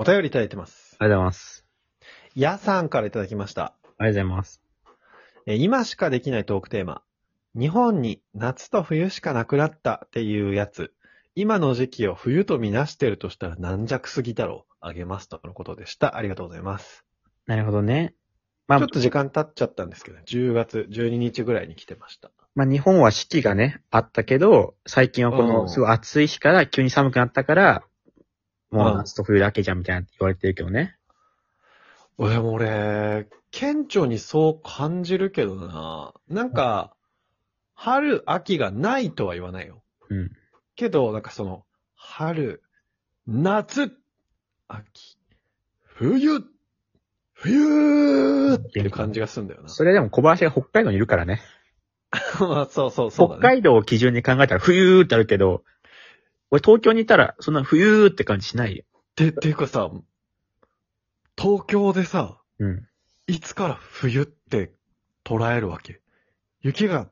お便りいただいてます。ありがとうございます。やさんからいただきました。ありがとうございます。えー今しかできないトークテーマ。日本に夏と冬しかなくなったっていうやつ。今の時期を冬とみなしてるとしたら軟弱すぎだろう。あげますとのことでした。ありがとうございます。なるほどね。まあちょっ、と時間経っちゃったんですけど、10月12日ぐらいに来てました。まあ日本は四季がね、あったけど、最近はこうんのすごい暑い日から急に寒くなったから、もううん夏と冬だけじゃんみたいな言われてるけどね。でも俺、顕著にそう感じるけどな。なんか、春、秋がないとは言わないよ。うん。けど、なんかその、春、夏、秋、冬、冬っていう感じがするんだよな。それでも小林が北海道にいるからね。まあそうそうそうだ北ね。海道を基準に考えたら冬ってあるけど、俺東京にいたらそんな冬って感じしないよ。て、っていうかさ、東京でさ、うん。いつから冬って捉えるわけ？雪が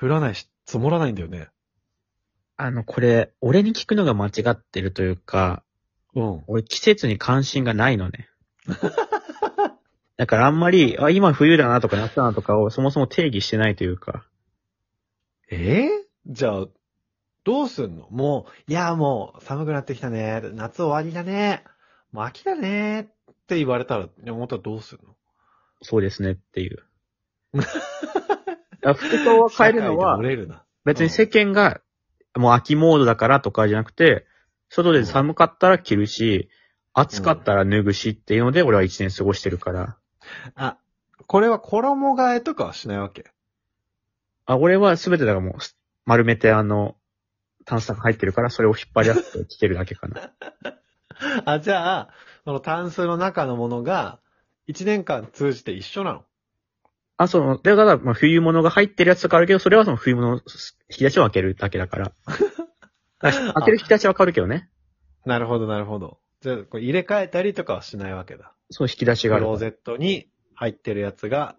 降らないし、積もらないんだよね。あの、これ、俺に聞くのが間違ってるというか、うん。俺季節に関心がないのね。だからあんまり、あ、今冬だなとか夏だなとかをそもそも定義してないというか、ええじゃあ、どうすんの？もう、いやもう寒くなってきたね。夏終わりだね。もう秋だね。って言われたら、山本はどうすんの？そうですねっていう。だから服装を変えるのはれるな。別に世間がもう秋モードだからとかじゃなくて、外で寒かったら着るし、暑かったら脱ぐしっていうので俺は一年過ごしてるから。あ、これは衣替えとかはしないわけ？あ、俺は全てだからもう丸めてあの、タンスが入ってるからそれを引っ張り合って着てるだけかな。あ、じゃあ、そのタンスの中のものが、一年間通じて一緒なの？あ、その、で、ただ、まあ、冬物が入ってるやつとかあるけど、それはその冬物の引き出しを開けるだけだから。だから開ける引き出しは変わるけどね。なるほど、なるほど。じゃあ、これ入れ替えたりとかはしないわけだ。そう、引き出しがあるから。クローゼットに入ってるやつが、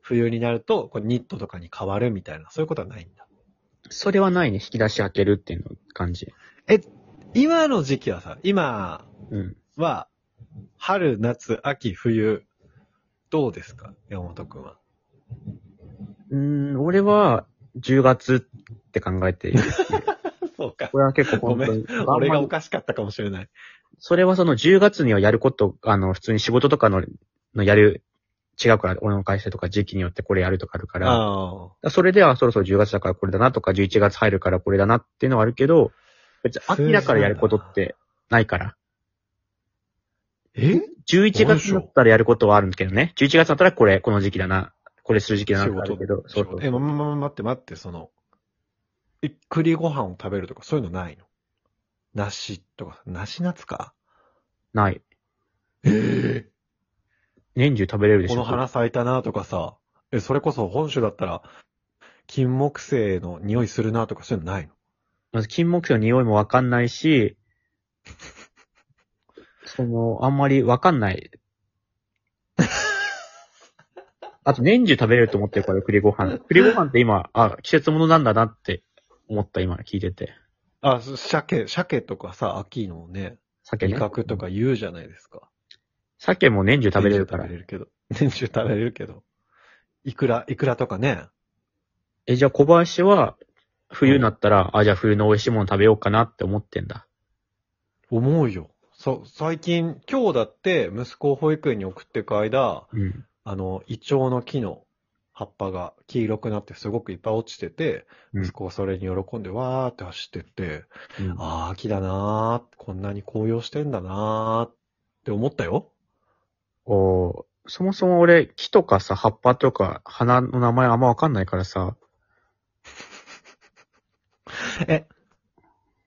冬になると、これニットとかに変わるみたいな、そういうことはないんだ。それはないね、引き出し開けるっていうの感じ。今の時期はさ、今うん。は、春、夏、秋、冬、どうですか？山本くんは。うーん、俺は、10月って考えている。そうか。これは結構ごめ本当に。ん。俺がおかしかったかもしれない。それはその10月にはやること、あの、普通に仕事とかの、のやる、違うから、俺の会社とか時期によってこれやるとかあるから、それではそろそろ10月だからこれだなとか、11月入るからこれだなっていうのはあるけど、別に秋だからやることってないから。え？11月になったらやることはあるんだけどね。11月だったらこれ、この時期だな。これする時期だなってあるけど。そうそうえ、ま、ま、ま、待って待って、その、え、栗ご飯を食べるとかそういうのないの？梨とか、梨夏か？ない。ええ年中食べれるでしょ。この花咲いたなとかさ、え、それこそ本州だったら、金木犀の匂いするなとかそういうのないの？まず金木犀の匂いもわかんないし、その、あんまりわかんない。あと年中食べれると思ってるから、栗ご飯。栗ご飯って今、あ、季節物なんだなって思った今聞いてて。あ、そ鮭、鮭とかさ、秋のね、鮭ね。味覚とか言うじゃないですか。鮭も年中食べれるから年中食べ。れるけど。年中食べれるけど。いくら、いくらとかね。え、じゃあ小林は、冬になったら、あ、じゃあ冬の美味しいもの食べようかなって思ってんだ。思うよ。そう、最近、今日だって息子を保育園に送っていく間、うん。あの、イチョウの木の葉っぱが黄色くなってすごくいっぱい落ちてて、うん息子がそれに喜んでわーって走ってって、うんあー、秋だなーこんなに紅葉してんだなーって思ったよ。おーそもそも俺、木とかさ、葉っぱとか、花の名前あんまわかんないからさ、え、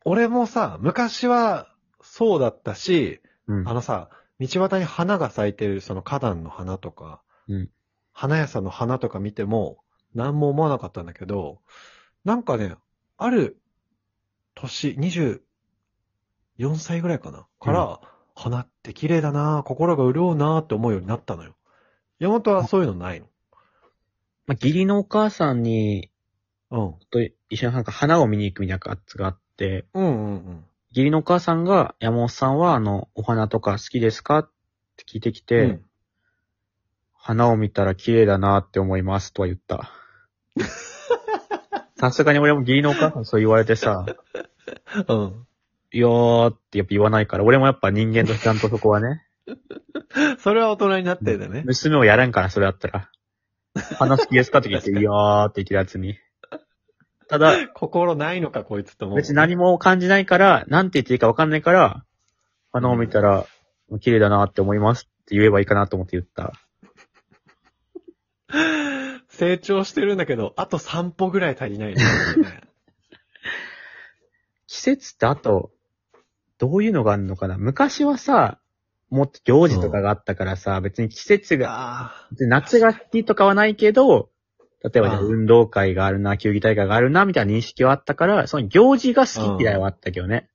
俺もさ、昔はそうだったし、うん。あ。のさ、道端に花が咲いてるその花壇の花とか、うん。花屋さんの花とか見ても、何も思わなかったんだけど、なんかね、ある年、24歳ぐらいかなから、花って綺麗だな心が潤うなって思うようになったのよ。山本はそういうのないまあ、義理のお母さんに、のと一緒になんか花を見に行くみたいなやつがあって、うん。うんうんうん。義理のお母さんが、山本さんは、あの、お花とか好きですか？って聞いてきて、うん花を見たら綺麗だなって思いますとは言った。さすがに俺も義理のお母さんそう言われてさ、うん。いやーってやっぱ言わないから、俺もやっぱ人間としてちゃんとそこはね、それは大人になってんだね。娘をやらんから、それだったら。花好きですかって聞いて、いやーって言ってるやつに。ただ、心ないのか、こいつと思う。別に何も感じないから、なんて言っていいかわかんないから、花を見たら、綺麗だなって思いますって言えばいいかなと思って言った。成長してるんだけど、あと3歩ぐらい足りないね。季節ってあと、どういうのがあるのかな？昔はさ、もっと行事とかがあったからさ、別に季節が、あ別に夏が好きとかはないけど、例えばじゃあうん運動会があるな、球技大会があるな、みたいな認識はあったから、その行事が好き嫌いはあったけどね。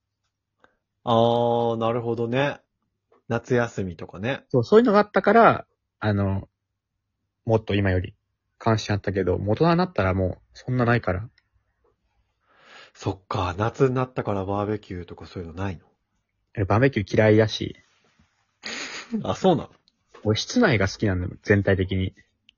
あ。ああ、なるほどね。夏休みとかね。そう、そういうのがあったから、あの、もっと今より関心あったけど、大人になったらもう、そんなないから。そっか、夏になったからバーベキューとかそういうのないえバーベキュー嫌いだし、のあ、そうなの？俺室内が好きなんだよ、全体的に。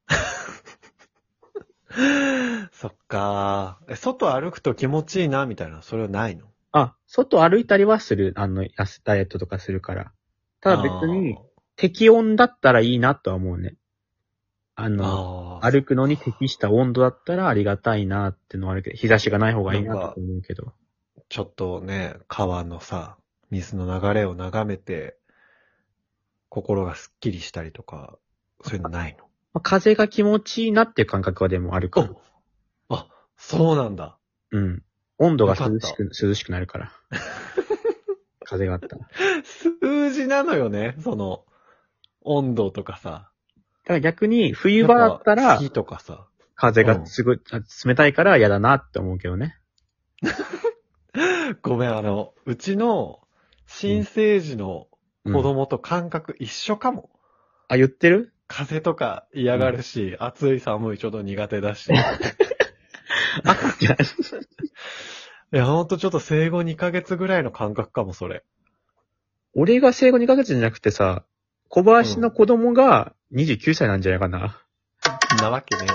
そっか。え、外歩くと気持ちいいな、みたいな、それはないの？あ、外歩いたりはする、あの、痩せダイエットとかするから。ただ別に、適温だったらいいなとは思うね。ああー、の、あー歩くのに適した温度だったらありがたいなってのはあるけど、日差しがない方がいいなと思うけど。ちょっとね、川のさ、水の流れを眺めて、心がすっきりしたりとか、そういうのないの？まあ、風が気持ちいいなっていう感覚はでもあるから。あ、そうなんだ。うん。温度が涼しく、涼しくなるから。風があったら。数字なのよね、その、温度とかさ。ただ逆に、冬場だったら、火とかさ。風がすごい、あ冷たいから嫌だなって思うけどね。ごめん、あの、うちの新生児のうん子供と感覚一緒かも。あ、言ってる？風とか嫌がるし、暑い寒いちょっと苦手だし。いあ、じゃあや、ほんとちょっと生後2ヶ月ぐらいの感覚かも、それ。俺が生後2ヶ月じゃなくてさ、小林の子供が29歳なんじゃないかな。なわけね。